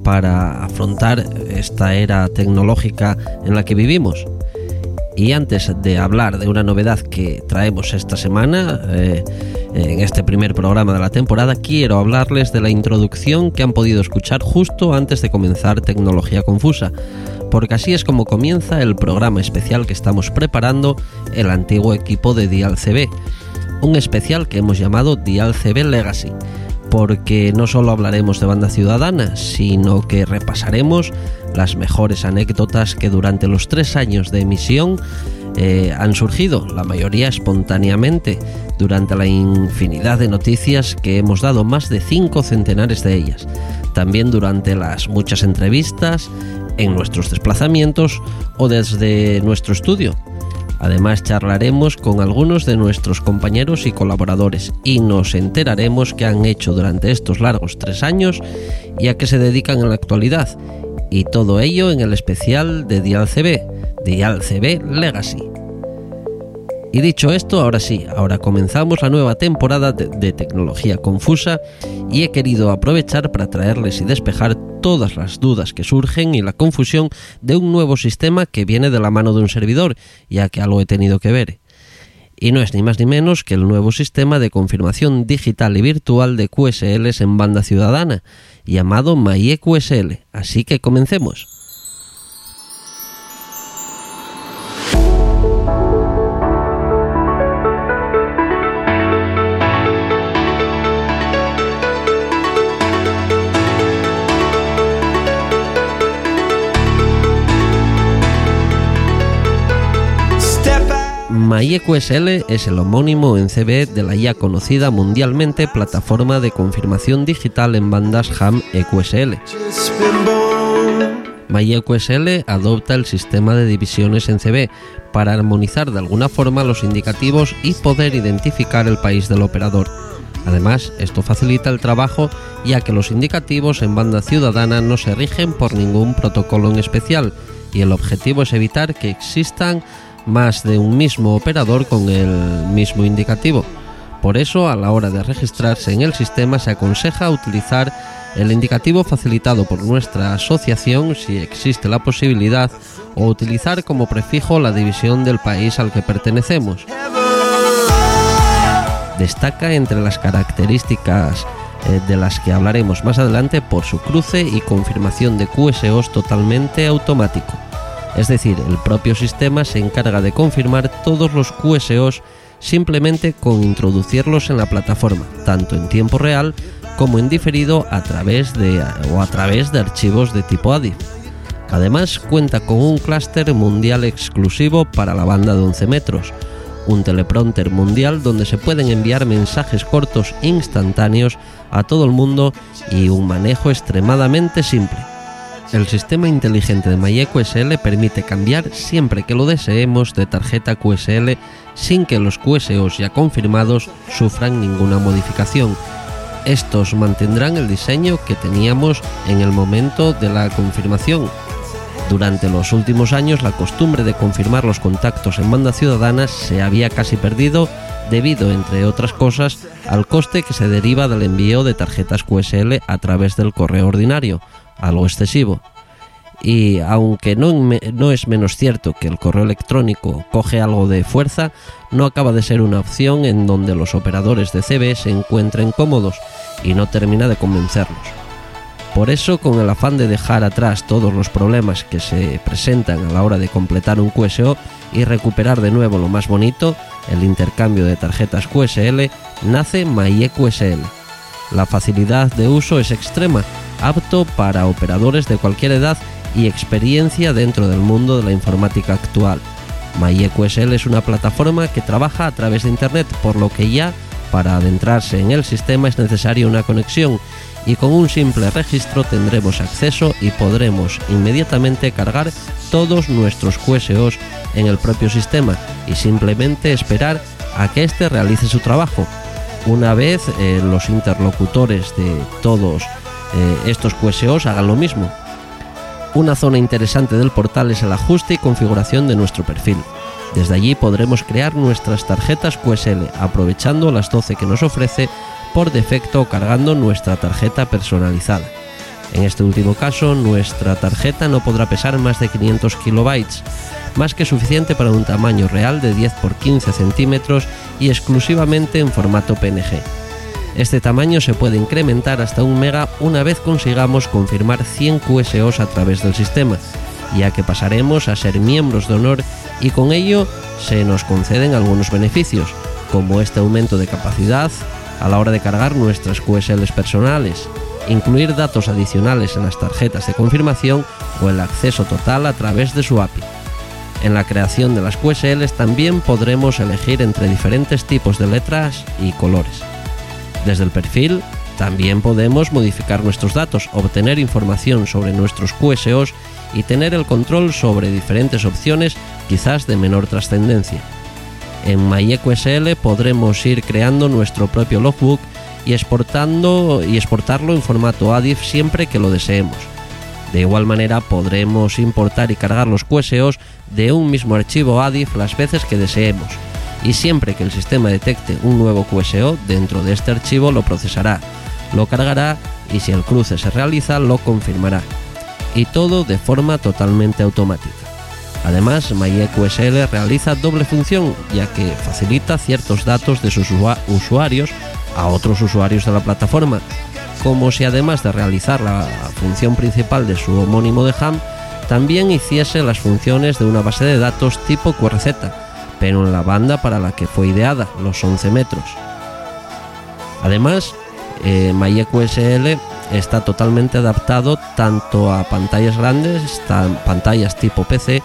para afrontar esta era tecnológica en la que vivimos. Y antes de hablar de una novedad que traemos esta semana, eh, en este primer programa de la temporada, quiero hablarles de la introducción que han podido escuchar justo antes de comenzar Tecnología Confusa, porque así es como comienza el programa especial que estamos preparando el antiguo equipo de Dial CB, un especial que hemos llamado Dial CB Legacy, porque no solo hablaremos de banda ciudadana, sino que repasaremos las mejores anécdotas que durante los tres años de emisión eh, han surgido, la mayoría espontáneamente, durante la infinidad de noticias que hemos dado, más de cinco centenares de ellas. También durante las muchas entrevistas, en nuestros desplazamientos o desde nuestro estudio. Además charlaremos con algunos de nuestros compañeros y colaboradores y nos enteraremos qué han hecho durante estos largos tres años y a qué se dedican en la actualidad. Y todo ello en el especial de Dial CB, Dial CB Legacy. Y dicho esto, ahora sí, ahora comenzamos la nueva temporada de, Tecnología Confusa y he querido aprovechar para traerles y despejar todas las dudas que surgen y la confusión de un nuevo sistema que viene de la mano de un servidor, ya que algo he tenido que ver. Y no es ni más ni menos que el nuevo sistema de confirmación digital y virtual de QSLs en banda ciudadana, llamado MyEQSL. Así que comencemos. MyEQSL es el homónimo en CB de la ya conocida mundialmente plataforma de confirmación digital en bandas HAM EQSL. MyEQSL adopta el sistema de divisiones en CB para armonizar de alguna forma los indicativos y poder identificar el país del operador. Además, esto facilita el trabajo ya que los indicativos en banda ciudadana no se rigen por ningún protocolo en especial y el objetivo es evitar que existan más de un mismo operador con el mismo indicativo. Por eso, a la hora de registrarse en el sistema se aconseja utilizar el indicativo facilitado por nuestra asociación si existe la posibilidad o utilizar como prefijo la división del país al que pertenecemos. Destaca entre las características eh, de las que hablaremos más adelante por su cruce y confirmación de QSOs totalmente automático. Es decir, el propio sistema se encarga de confirmar todos los QSOs simplemente con introducirlos en la plataforma, tanto en tiempo real como en diferido a través de o a través de archivos de tipo ADIF. Además cuenta con un clúster mundial exclusivo para la banda de 11 metros, un teleprompter mundial donde se pueden enviar mensajes cortos instantáneos a todo el mundo y un manejo extremadamente simple. El sistema inteligente de MyEQSL QSL permite cambiar siempre que lo deseemos de tarjeta QSL sin que los QSOs ya confirmados sufran ninguna modificación. Estos mantendrán el diseño que teníamos en el momento de la confirmación. Durante los últimos años la costumbre de confirmar los contactos en banda ciudadanas se había casi perdido debido, entre otras cosas, al coste que se deriva del envío de tarjetas QSL a través del correo ordinario algo excesivo. Y aunque no, no, es menos cierto que el correo electrónico coge algo de fuerza, no acaba de ser una opción en donde los operadores de CB se encuentren cómodos y no termina de convencerlos. Por eso, con el afán de dejar atrás todos los problemas que se presentan a la hora de completar un QSO y recuperar de nuevo lo más bonito, el intercambio de tarjetas QSL, nace MyEQSL. La facilidad de uso es extrema apto para operadores de cualquier edad y experiencia dentro del mundo de la informática actual. MyEQSL es una plataforma que trabaja a través de Internet, por lo que ya para adentrarse en el sistema es necesaria una conexión y con un simple registro tendremos acceso y podremos inmediatamente cargar todos nuestros QSOs en el propio sistema y simplemente esperar a que éste realice su trabajo. Una vez eh, los interlocutores de todos eh, estos QSOs hagan lo mismo. Una zona interesante del portal es el ajuste y configuración de nuestro perfil. Desde allí podremos crear nuestras tarjetas QSL aprovechando las 12 que nos ofrece por defecto cargando nuestra tarjeta personalizada. En este último caso, nuestra tarjeta no podrá pesar más de 500 kilobytes, más que suficiente para un tamaño real de 10 x 15 centímetros y exclusivamente en formato PNG. Este tamaño se puede incrementar hasta un mega una vez consigamos confirmar 100 QSOs a través del sistema, ya que pasaremos a ser miembros de honor y con ello se nos conceden algunos beneficios, como este aumento de capacidad a la hora de cargar nuestras QSLs personales, incluir datos adicionales en las tarjetas de confirmación o el acceso total a través de su API. En la creación de las QSLs también podremos elegir entre diferentes tipos de letras y colores. Desde el perfil también podemos modificar nuestros datos, obtener información sobre nuestros QSOs y tener el control sobre diferentes opciones quizás de menor trascendencia. En MyEQSL podremos ir creando nuestro propio logbook y exportando y exportarlo en formato ADIF siempre que lo deseemos. De igual manera podremos importar y cargar los QSOs de un mismo archivo ADIF las veces que deseemos y siempre que el sistema detecte un nuevo QSO dentro de este archivo lo procesará, lo cargará y si el cruce se realiza lo confirmará. Y todo de forma totalmente automática. Además, MyEQSL realiza doble función ya que facilita ciertos datos de sus usuarios a otros usuarios de la plataforma, como si además de realizar la función principal de su homónimo de ham, también hiciese las funciones de una base de datos tipo QRZ, pero en la banda para la que fue ideada, los 11 metros. Además, eh, está totalmente adaptado tanto a pantallas grandes, pantallas tipo PC,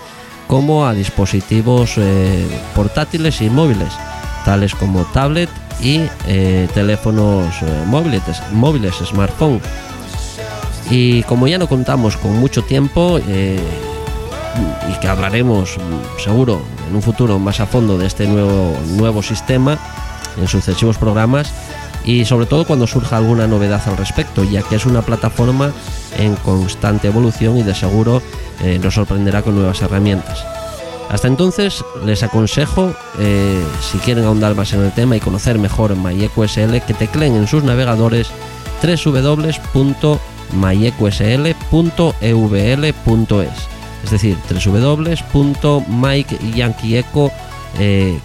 como a dispositivos eh, portátiles y móviles, tales como tablet y eh, teléfonos móviles, móviles, smartphone. Y como ya no contamos con mucho tiempo, y que hablaremos seguro en un futuro más a fondo de este nuevo, nuevo sistema en sucesivos programas y sobre todo cuando surja alguna novedad al respecto, ya que es una plataforma en constante evolución y de seguro eh, nos sorprenderá con nuevas herramientas. Hasta entonces les aconsejo, eh, si quieren ahondar más en el tema y conocer mejor MyEQSL, que tecleen en sus navegadores www.myeqsl.evl.es es decir, www.mikeyanquieco eh,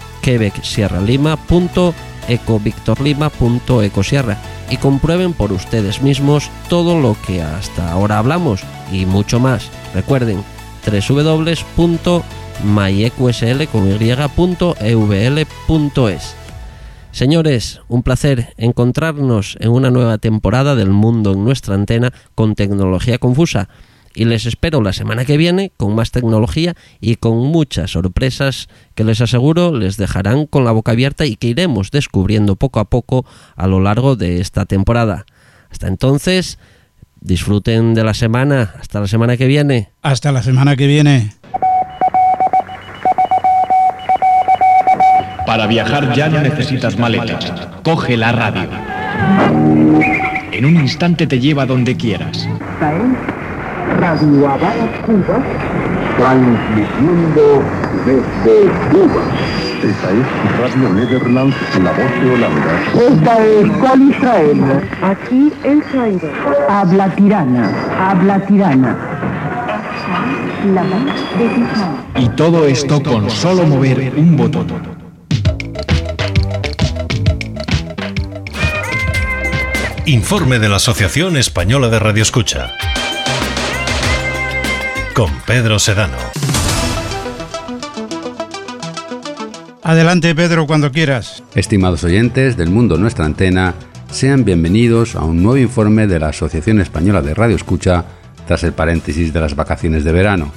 y comprueben por ustedes mismos todo lo que hasta ahora hablamos y mucho más. Recuerden www.myeqsl.evl.es. Señores, un placer encontrarnos en una nueva temporada del mundo en nuestra antena con tecnología confusa y les espero la semana que viene con más tecnología y con muchas sorpresas que les aseguro les dejarán con la boca abierta y que iremos descubriendo poco a poco a lo largo de esta temporada. Hasta entonces, disfruten de la semana. Hasta la semana que viene. Hasta la semana que viene. Para viajar ya no necesitas maletas. Coge la radio. En un instante te lleva donde quieras. Radio Habana, Cuba, transmitiendo desde Cuba. Esta es Radio Nederland, la voz de Holanda. Esta es Col Israel. Aquí el Cairo. Habla tirana, habla tirana. La voz de. Y todo esto con solo mover un botón. Informe de la Asociación Española de Radioescucha. Con Pedro Sedano. Adelante Pedro cuando quieras. Estimados oyentes del mundo nuestra antena, sean bienvenidos a un nuevo informe de la Asociación Española de Radioescucha tras el paréntesis de las vacaciones de verano.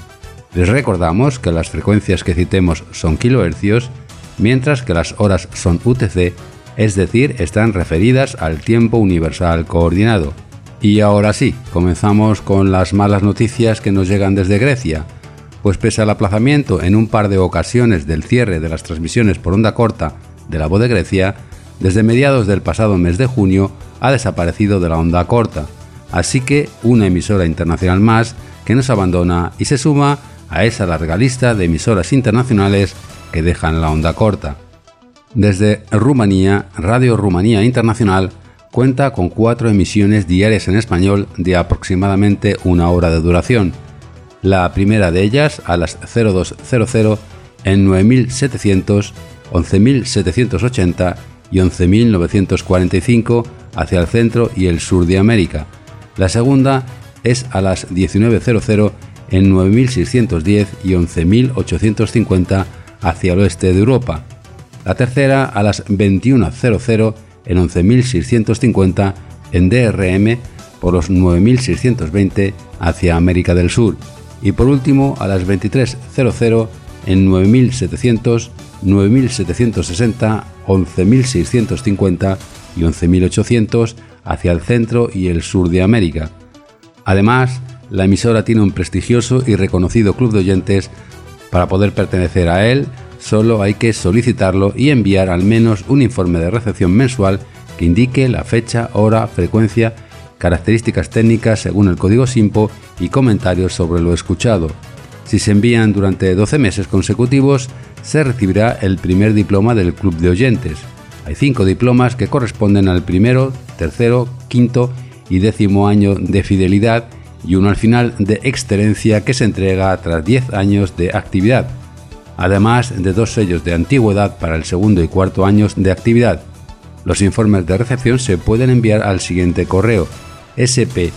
Les recordamos que las frecuencias que citemos son kilohercios, mientras que las horas son UTC es decir, están referidas al tiempo universal coordinado. Y ahora sí, comenzamos con las malas noticias que nos llegan desde Grecia, pues pese al aplazamiento en un par de ocasiones del cierre de las transmisiones por onda corta de la voz de Grecia, desde mediados del pasado mes de junio ha desaparecido de la onda corta, así que una emisora internacional más que nos abandona y se suma a esa larga lista de emisoras internacionales que dejan la onda corta. Desde Rumanía, Radio Rumanía Internacional cuenta con cuatro emisiones diarias en español de aproximadamente una hora de duración. La primera de ellas a las 0200 en 9700, 11780 y 11945 hacia el centro y el sur de América. La segunda es a las 1900 en 9610 y 11850 hacia el oeste de Europa la tercera a las 21.00 en 11.650 en DRM por los 9.620 hacia América del Sur y por último a las 23.00 en 9.700, 9.760, 11.650 y 11.800 hacia el centro y el sur de América. Además, la emisora tiene un prestigioso y reconocido club de oyentes. Para poder pertenecer a él, solo hay que solicitarlo y enviar al menos un informe de recepción mensual que indique la fecha, hora, frecuencia, características técnicas según el código SIMPO y comentarios sobre lo escuchado. Si se envían durante 12 meses consecutivos, se recibirá el primer diploma del Club de Oyentes. Hay cinco diplomas que corresponden al primero, tercero, quinto y décimo año de fidelidad y uno al final de excelencia que se entrega tras 10 años de actividad además de dos sellos de antigüedad para el segundo y cuarto años de actividad. Los informes de recepción se pueden enviar al siguiente correo span.rri.ro.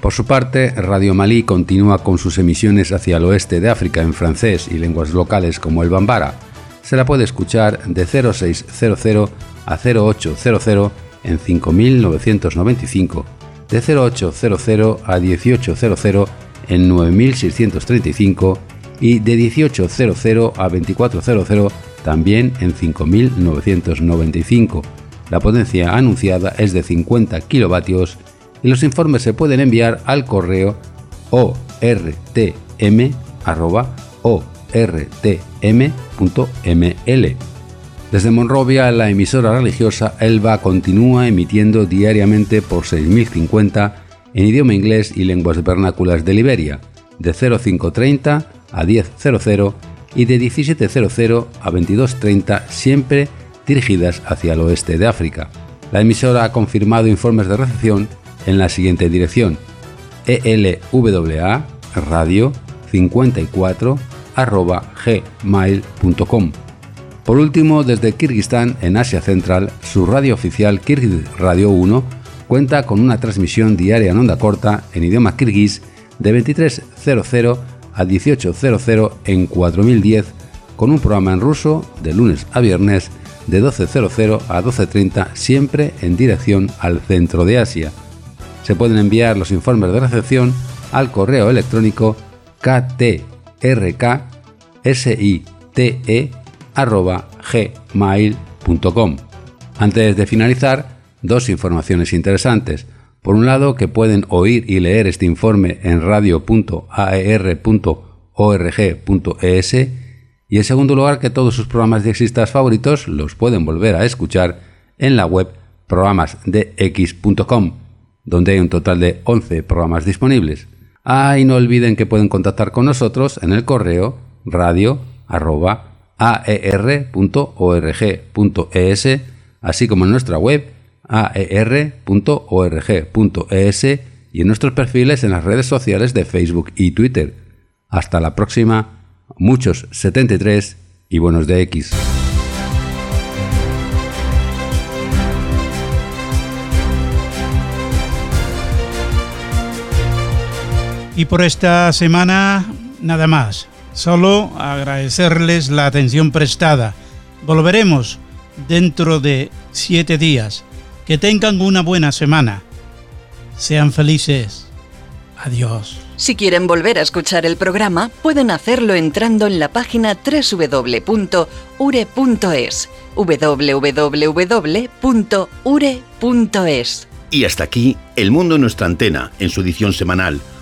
Por su parte, Radio Malí continúa con sus emisiones hacia el oeste de África en francés y lenguas locales como el bambara. Se la puede escuchar de 0600 a 0800 en 5995 de 0800 a 1800 en 9635 y de 1800 a 2400 también en 5995. La potencia anunciada es de 50 kilovatios y los informes se pueden enviar al correo ortm.ortm.ml. Desde Monrovia, la emisora religiosa Elba continúa emitiendo diariamente por 6050 en idioma inglés y lenguas vernáculas de Liberia, de 0530 a 1000 y de 1700 a 2230, siempre dirigidas hacia el oeste de África. La emisora ha confirmado informes de recepción en la siguiente dirección: elwa radio 54 gmail.com por último, desde Kirguistán, en Asia Central, su radio oficial Kirguiz Radio 1 cuenta con una transmisión diaria en onda corta en idioma kirguís de 23.00 a 18.00 en 4010, con un programa en ruso de lunes a viernes de 12.00 a 12.30 siempre en dirección al centro de Asia. Se pueden enviar los informes de recepción al correo electrónico ktrksite.gmail.com. Antes de finalizar, dos informaciones interesantes. Por un lado, que pueden oír y leer este informe en radio.aer.org.es y en segundo lugar, que todos sus programas de existas favoritos los pueden volver a escuchar en la web programasdx.com, donde hay un total de 11 programas disponibles. Ah, y no olviden que pueden contactar con nosotros en el correo radio.aer.org.es, así como en nuestra web aer.org.es y en nuestros perfiles en las redes sociales de Facebook y Twitter. Hasta la próxima, muchos 73 y buenos de X. Y por esta semana, nada más. Solo agradecerles la atención prestada. Volveremos dentro de siete días. Que tengan una buena semana. Sean felices. Adiós. Si quieren volver a escuchar el programa, pueden hacerlo entrando en la página www.ure.es. www.ure.es. Y hasta aquí, El Mundo en nuestra antena, en su edición semanal